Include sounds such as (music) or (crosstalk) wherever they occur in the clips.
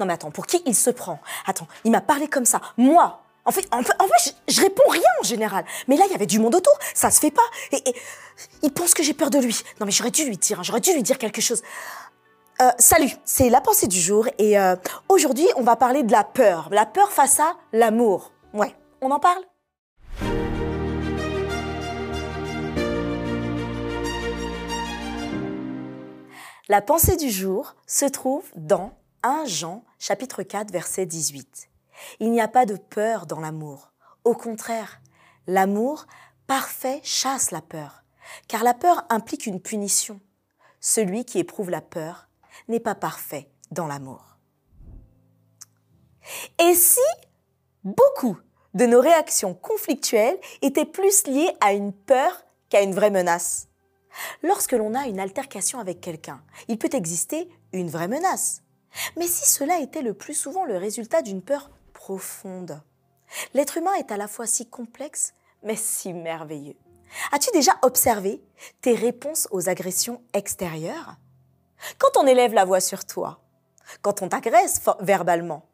Non mais attends, pour qui il se prend? Attends, il m'a parlé comme ça. Moi En fait, en fait, je, je, réponds rien en général. Mais là, il y avait du monde autour. Ça se fait pas. Et, et il pense que j'ai peur de lui. Non mais j'aurais dû lui dire, hein, j'aurais dû lui dire quelque chose. Euh, salut, c'est la pensée du jour et euh, aujourd'hui on va parler de la peur. La peur face à l'amour. Ouais, on en parle? La pensée du jour se trouve dans 1 Jean chapitre 4 verset 18. Il n'y a pas de peur dans l'amour. Au contraire, l'amour parfait chasse la peur, car la peur implique une punition. Celui qui éprouve la peur n'est pas parfait dans l'amour. Et si beaucoup de nos réactions conflictuelles étaient plus liées à une peur qu'à une vraie menace? Lorsque l'on a une altercation avec quelqu'un, il peut exister une vraie menace. Mais si cela était le plus souvent le résultat d'une peur profonde L'être humain est à la fois si complexe, mais si merveilleux. As-tu déjà observé tes réponses aux agressions extérieures? Quand on élève la voix sur toi, quand on t'agresse verbalement,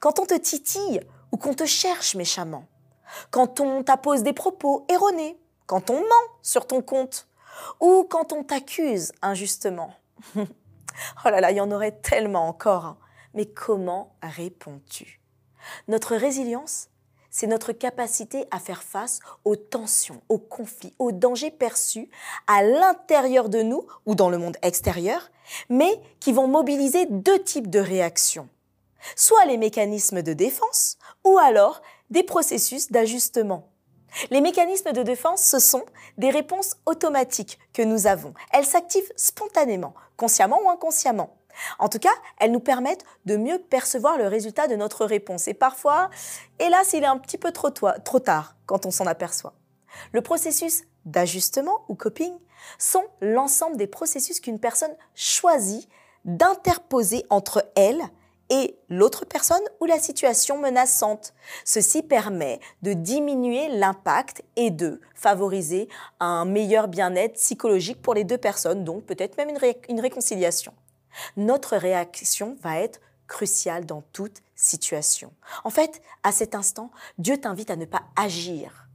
quand on te titille ou qu'on te cherche méchamment, quand on t'appose des propos erronés, quand on ment sur ton compte, ou quand on t'accuse injustement. (laughs) oh là là, il y en aurait tellement encore. Hein. Mais comment réponds-tu? Notre résilience, c'est notre capacité à faire face aux tensions, aux conflits, aux dangers perçus à l'intérieur de nous ou dans le monde extérieur, mais qui vont mobiliser deux types de réactions. Soit les mécanismes de défense, ou alors des processus d'ajustement. Les mécanismes de défense, ce sont des réponses automatiques que nous avons. Elles s'activent spontanément, consciemment ou inconsciemment. En tout cas, elles nous permettent de mieux percevoir le résultat de notre réponse. Et parfois, hélas, il est un petit peu trop, tard quand on s'en aperçoit. Le processus d'ajustement ou coping sont l'ensemble des processus qu'une personne choisit d'interposer entre elle et l'autre personne ou la situation menaçante. Ceci permet de diminuer l'impact et de favoriser un meilleur bien-être psychologique pour les deux personnes, donc peut-être même une, réconciliation. Notre réaction va être cruciale dans toute situation. En fait, à cet instant, Dieu t'invite à ne pas agir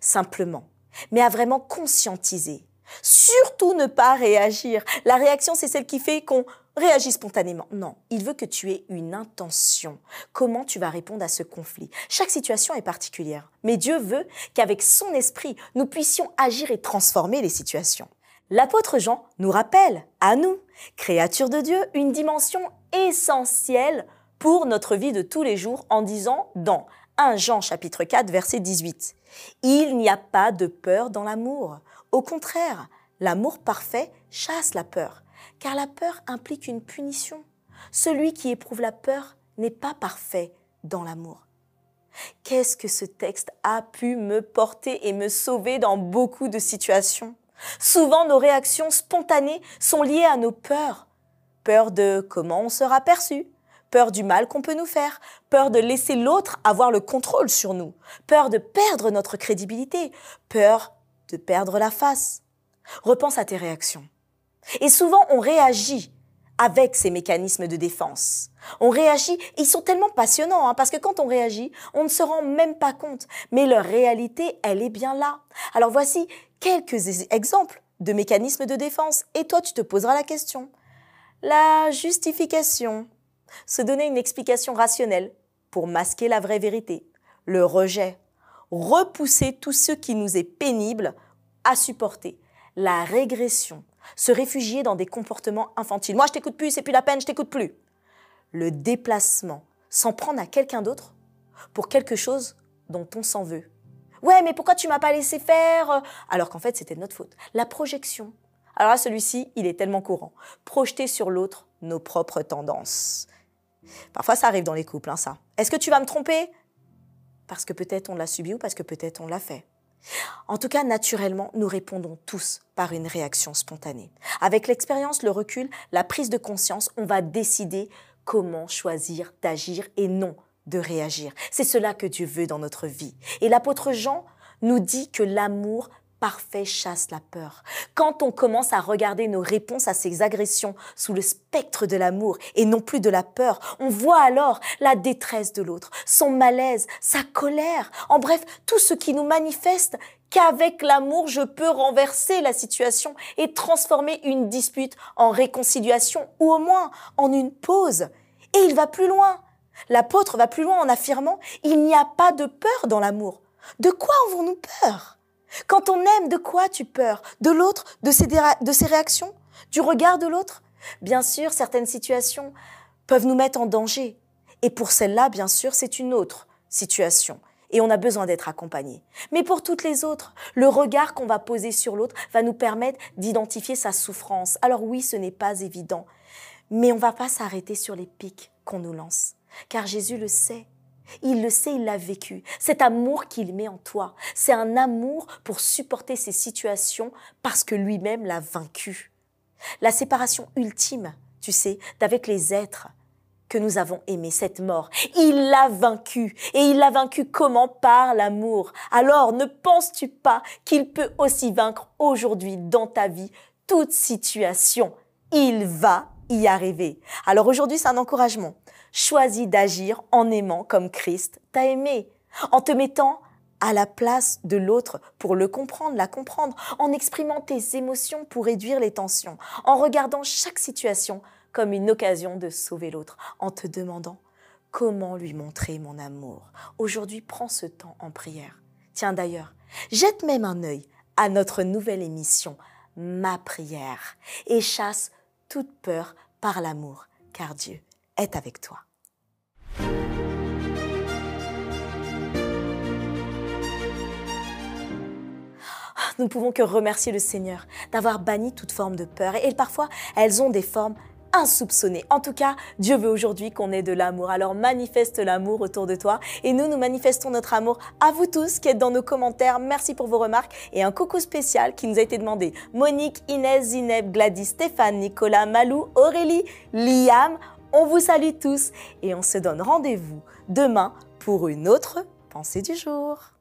simplement, mais à vraiment conscientiser. Surtout ne pas réagir. La réaction, c'est celle qui fait qu'on réagis spontanément. Non, il veut que tu aies une intention. Comment tu vas répondre à ce conflit? Chaque situation est particulière, mais Dieu veut qu'avec son esprit, nous puissions agir et transformer les situations. L'apôtre Jean nous rappelle, à nous, créatures de Dieu, une dimension essentielle pour notre vie de tous les jours en disant dans 1 Jean chapitre 4 verset 18, Il n'y a pas de peur dans l'amour. Au contraire, l'amour parfait chasse la peur car la peur implique une punition. Celui qui éprouve la peur n'est pas parfait dans l'amour. Qu'est-ce que ce texte a pu me porter et me sauver dans beaucoup de situations? Souvent, nos réactions spontanées sont liées à nos peurs. Peur de comment on sera perçu, peur du mal qu'on peut nous faire, peur de laisser l'autre avoir le contrôle sur nous, peur de perdre notre crédibilité, peur de perdre la face. Repense à tes réactions. Et souvent, on réagit avec ces mécanismes de défense. On réagit, ils sont tellement passionnants, hein, parce que quand on réagit, on ne se rend même pas compte, mais leur réalité, elle est bien là. Alors voici quelques exemples de mécanismes de défense, et toi, tu te poseras la question. La justification, se donner une explication rationnelle pour masquer la vraie vérité. Le rejet, repousser tout ce qui nous est pénible à supporter. La régression, se réfugier dans des comportements infantiles. Moi, je t'écoute plus, c'est plus la peine, je t'écoute plus. Le déplacement, s'en prendre à quelqu'un d'autre pour quelque chose dont on s'en veut. Ouais, mais pourquoi tu m'as pas laissé faire? Alors qu'en fait, c'était de notre faute. La projection. Alors là, celui-ci, il est tellement courant. Projeter sur l'autre nos propres tendances. Parfois, ça arrive dans les couples, hein, ça. Est-ce que tu vas me tromper? Parce que peut-être on l'a subi ou parce que peut-être on l'a fait. En tout cas, naturellement, nous répondons tous par une réaction spontanée. Avec l'expérience, le recul, la prise de conscience, on va décider comment choisir d'agir et non de réagir. C'est cela que Dieu veut dans notre vie. Et l'apôtre Jean nous dit que l'amour parfait chasse la peur. Quand on commence à regarder nos réponses à ces agressions sous le spectre de l'amour et non plus de la peur, on voit alors la détresse de l'autre, son malaise, sa colère, en bref, tout ce qui nous manifeste qu'avec l'amour, je peux renverser la situation et transformer une dispute en réconciliation ou au moins en une pause. Et il va plus loin. L'apôtre va plus loin en affirmant, il n'y a pas de peur dans l'amour. De quoi avons-nous peur? Quand on aime, de quoi tu peur De l'autre de ses, de ses réactions? Du regard de l'autre? Bien sûr, certaines situations peuvent nous mettre en danger. Et pour celle-là, bien sûr, c'est une autre situation. Et on a besoin d'être accompagné. Mais pour toutes les autres, le regard qu'on va poser sur l'autre va nous permettre d'identifier sa souffrance. Alors oui, ce n'est pas évident. Mais on ne va pas s'arrêter sur les pics qu'on nous lance. Car Jésus le sait. Il le sait, il l'a vécu. Cet amour qu'il met en toi, c'est un amour pour supporter ces situations parce que lui-même l'a vaincu. La séparation ultime, tu sais, d'avec les êtres que nous avons aimés, cette mort, il l'a vaincu. Et il l'a vaincu comment? Par l'amour. Alors ne penses-tu pas qu'il peut aussi vaincre aujourd'hui dans ta vie toute situation? Il va y arriver. Alors aujourd'hui, c'est un encouragement choisis d'agir en aimant comme Christ t'a aimé, en te mettant à la place de l'autre pour le comprendre, la comprendre, en exprimant tes émotions pour réduire les tensions, en regardant chaque situation comme une occasion de sauver l'autre, en te demandant comment lui montrer mon amour. Aujourd'hui, prends ce temps en prière. Tiens d'ailleurs, jette même un œil à notre nouvelle émission, Ma prière, et chasse toute peur par l'amour, car Dieu est avec toi. Nous ne pouvons que remercier le Seigneur d'avoir banni toute forme de peur. Et parfois, elles ont des formes insoupçonnées. En tout cas, Dieu veut aujourd'hui qu'on ait de l'amour. Alors manifeste l'amour autour de toi. Et nous, nous manifestons notre amour à vous tous qui êtes dans nos commentaires. Merci pour vos remarques. Et un coucou spécial qui nous a été demandé. Monique, Inès, Zineb, Gladys, Stéphane, Nicolas, Malou, Aurélie, Liam, on vous salue tous et on se donne rendez-vous demain pour une autre pensée du jour.